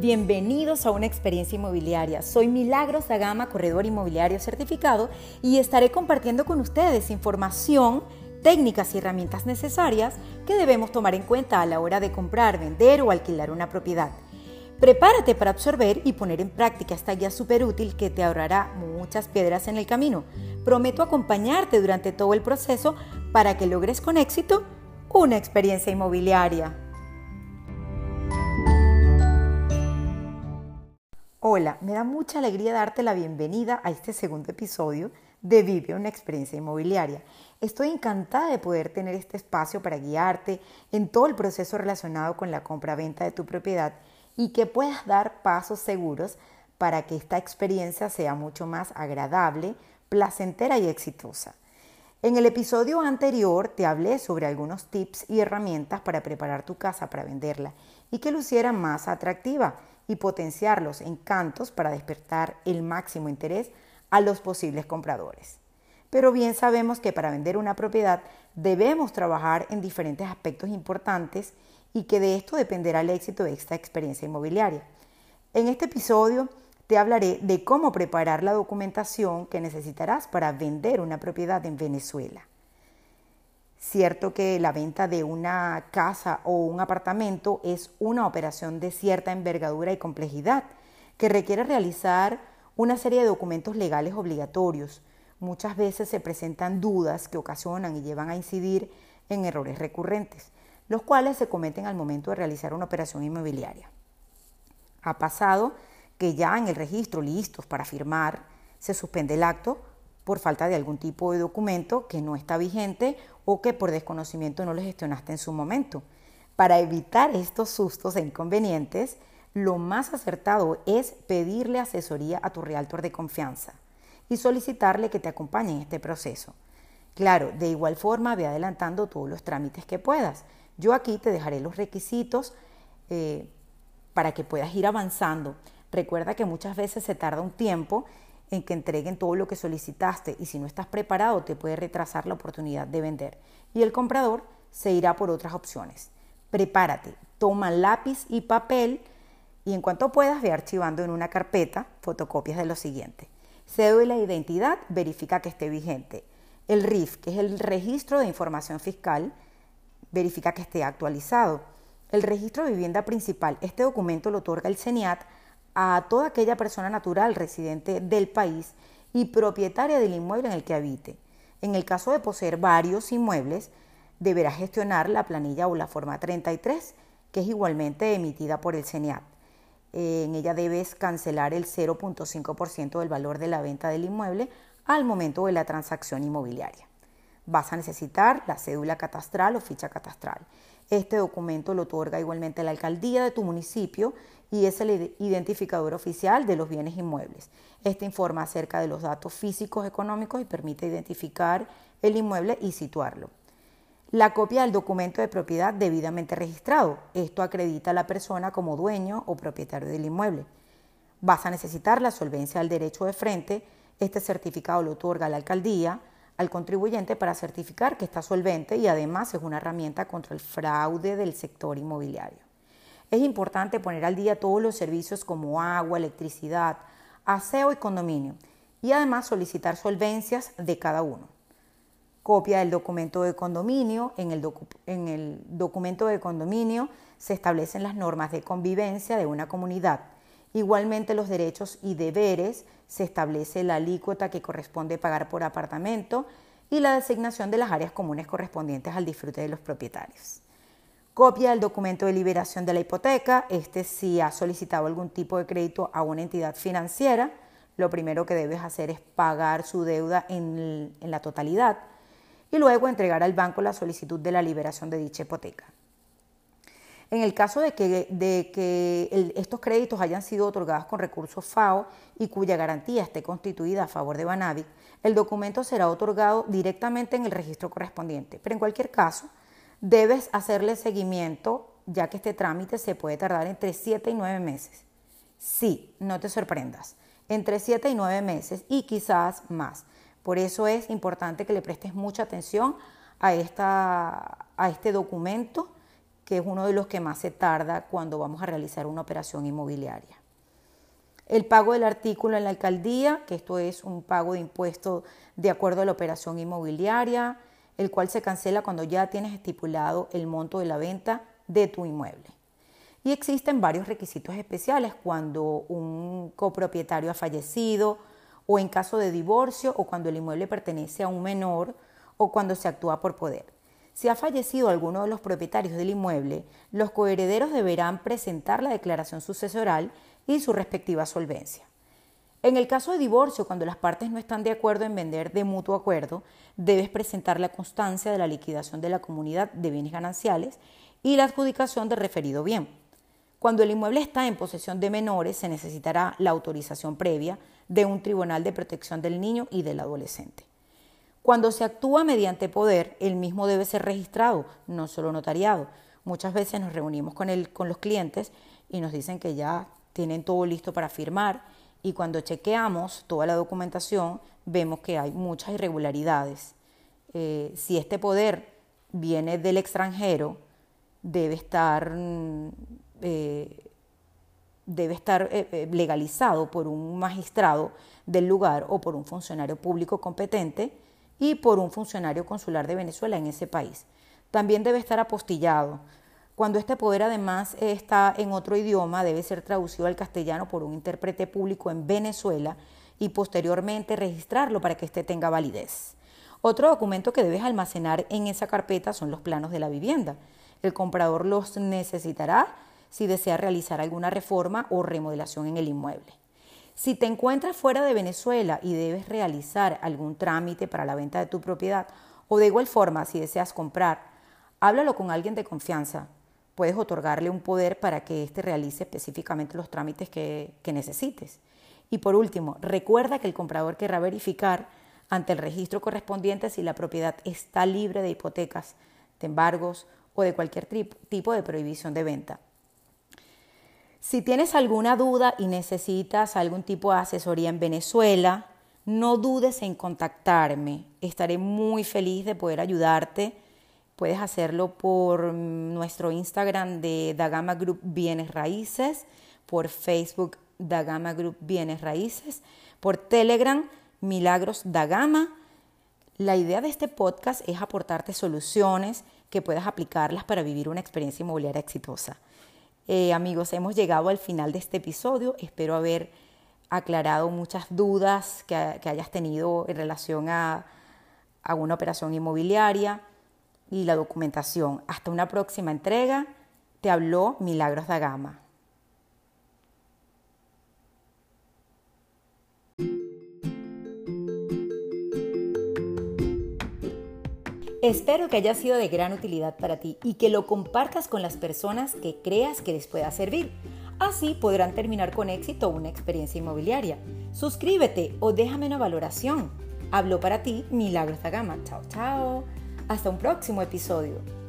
Bienvenidos a una experiencia inmobiliaria. Soy Milagros Gama, corredor inmobiliario certificado, y estaré compartiendo con ustedes información, técnicas y herramientas necesarias que debemos tomar en cuenta a la hora de comprar, vender o alquilar una propiedad. Prepárate para absorber y poner en práctica esta guía súper útil que te ahorrará muchas piedras en el camino. Prometo acompañarte durante todo el proceso para que logres con éxito una experiencia inmobiliaria. Hola, me da mucha alegría darte la bienvenida a este segundo episodio de Vive una experiencia inmobiliaria. Estoy encantada de poder tener este espacio para guiarte en todo el proceso relacionado con la compra-venta de tu propiedad y que puedas dar pasos seguros para que esta experiencia sea mucho más agradable, placentera y exitosa. En el episodio anterior te hablé sobre algunos tips y herramientas para preparar tu casa para venderla y que luciera más atractiva y potenciar los encantos para despertar el máximo interés a los posibles compradores. Pero bien sabemos que para vender una propiedad debemos trabajar en diferentes aspectos importantes y que de esto dependerá el éxito de esta experiencia inmobiliaria. En este episodio te hablaré de cómo preparar la documentación que necesitarás para vender una propiedad en Venezuela. Cierto que la venta de una casa o un apartamento es una operación de cierta envergadura y complejidad que requiere realizar una serie de documentos legales obligatorios. Muchas veces se presentan dudas que ocasionan y llevan a incidir en errores recurrentes, los cuales se cometen al momento de realizar una operación inmobiliaria. Ha pasado que ya en el registro listos para firmar se suspende el acto por falta de algún tipo de documento que no está vigente o que por desconocimiento no lo gestionaste en su momento. Para evitar estos sustos e inconvenientes, lo más acertado es pedirle asesoría a tu realtor de confianza y solicitarle que te acompañe en este proceso. Claro, de igual forma ve adelantando todos los trámites que puedas. Yo aquí te dejaré los requisitos eh, para que puedas ir avanzando. Recuerda que muchas veces se tarda un tiempo en que entreguen todo lo que solicitaste y si no estás preparado te puede retrasar la oportunidad de vender y el comprador se irá por otras opciones. Prepárate, toma lápiz y papel y en cuanto puedas ve archivando en una carpeta fotocopias de lo siguiente. Cédula de identidad, verifica que esté vigente. El RIF, que es el registro de información fiscal, verifica que esté actualizado. El registro de vivienda principal, este documento lo otorga el CENIAT a toda aquella persona natural residente del país y propietaria del inmueble en el que habite. En el caso de poseer varios inmuebles, deberá gestionar la planilla o la forma 33, que es igualmente emitida por el CENIAT. En ella debes cancelar el 0.5% del valor de la venta del inmueble al momento de la transacción inmobiliaria. Vas a necesitar la cédula catastral o ficha catastral. Este documento lo otorga igualmente la alcaldía de tu municipio y es el identificador oficial de los bienes inmuebles. Este informa acerca de los datos físicos económicos y permite identificar el inmueble y situarlo. La copia del documento de propiedad debidamente registrado. Esto acredita a la persona como dueño o propietario del inmueble. Vas a necesitar la solvencia del derecho de frente. Este certificado lo otorga la alcaldía al contribuyente para certificar que está solvente y además es una herramienta contra el fraude del sector inmobiliario. Es importante poner al día todos los servicios como agua, electricidad, aseo y condominio y además solicitar solvencias de cada uno. Copia del documento de condominio. En el, en el documento de condominio se establecen las normas de convivencia de una comunidad. Igualmente los derechos y deberes se establece la alícuota que corresponde pagar por apartamento y la designación de las áreas comunes correspondientes al disfrute de los propietarios. Copia del documento de liberación de la hipoteca. Este si ha solicitado algún tipo de crédito a una entidad financiera, lo primero que debes hacer es pagar su deuda en, la totalidad y luego entregar al banco la solicitud de la liberación de dicha hipoteca. En el caso de que, estos créditos hayan sido otorgados con recursos FAO y cuya garantía esté constituida a favor de Banavic, el documento será otorgado directamente en el registro correspondiente. Pero en cualquier caso, debes hacerle seguimiento ya que este trámite se puede tardar entre 7 y 9 meses. Sí, no te sorprendas, entre 7 y 9 meses y quizás más. Por eso es importante que le prestes mucha atención a, este documento que es uno de los que más se tarda cuando vamos a realizar una operación inmobiliaria. El pago del artículo en la alcaldía, que esto es un pago de impuesto de acuerdo a la operación inmobiliaria, el cual se cancela cuando ya tienes estipulado el monto de la venta de tu inmueble. Y existen varios requisitos especiales cuando un copropietario ha fallecido o en caso de divorcio o cuando el inmueble pertenece a un menor o cuando se actúa por poder. Si ha fallecido alguno de los propietarios del inmueble, los coherederos deberán presentar la declaración sucesoral y su respectiva solvencia. En el caso de divorcio, cuando las partes no están de acuerdo en vender de mutuo acuerdo, debes presentar la constancia de la liquidación de la comunidad de bienes gananciales y la adjudicación del referido bien. Cuando el inmueble está en posesión de menores, se necesitará la autorización previa de un tribunal de protección del niño y del adolescente. Cuando se actúa mediante poder, el mismo debe ser registrado, no solo notariado. Muchas veces nos reunimos con, el, con los clientes y nos dicen que ya tienen todo listo para firmar y cuando chequeamos toda la documentación vemos que hay muchas irregularidades. Eh, si este poder viene del extranjero, debe estar, mm, eh, debe estar eh, legalizado por un magistrado del lugar o por un funcionario público competente y por un funcionario consular de Venezuela en ese país. También debe estar apostillado. Cuando este poder además está en otro idioma, debe ser traducido al castellano por un intérprete público en Venezuela y posteriormente registrarlo para que éste tenga validez. Otro documento que debes almacenar en esa carpeta son los planos de la vivienda. El comprador los necesitará si desea realizar alguna reforma o remodelación en el inmueble. Si te encuentras fuera de Venezuela y debes realizar algún trámite para la venta de tu propiedad o de igual forma si deseas comprar, háblalo con alguien de confianza. Puedes otorgarle un poder para que éste realice específicamente los trámites que, necesites. Y por último, recuerda que el comprador querrá verificar ante el registro correspondiente si la propiedad está libre de hipotecas, de embargos o de cualquier tipo de prohibición de venta. Si tienes alguna duda y necesitas algún tipo de asesoría en Venezuela, no dudes en contactarme. Estaré muy feliz de poder ayudarte. Puedes hacerlo por nuestro Instagram de Dagama Group Bienes Raíces, por Facebook Dagama Group Bienes Raíces, por Telegram Milagros Dagama. La idea de este podcast es aportarte soluciones que puedas aplicarlas para vivir una experiencia inmobiliaria exitosa. Eh, amigos, hemos llegado al final de este episodio. Espero haber aclarado muchas dudas que, hayas tenido en relación a, una operación inmobiliaria y la documentación. Hasta una próxima entrega. Te habló Milagros da Gama. Espero que haya sido de gran utilidad para ti y que lo compartas con las personas que creas que les pueda servir. Así podrán terminar con éxito una experiencia inmobiliaria. Suscríbete o déjame una valoración. Hablo para ti Milagros Gama. Chao, chao. Hasta un próximo episodio.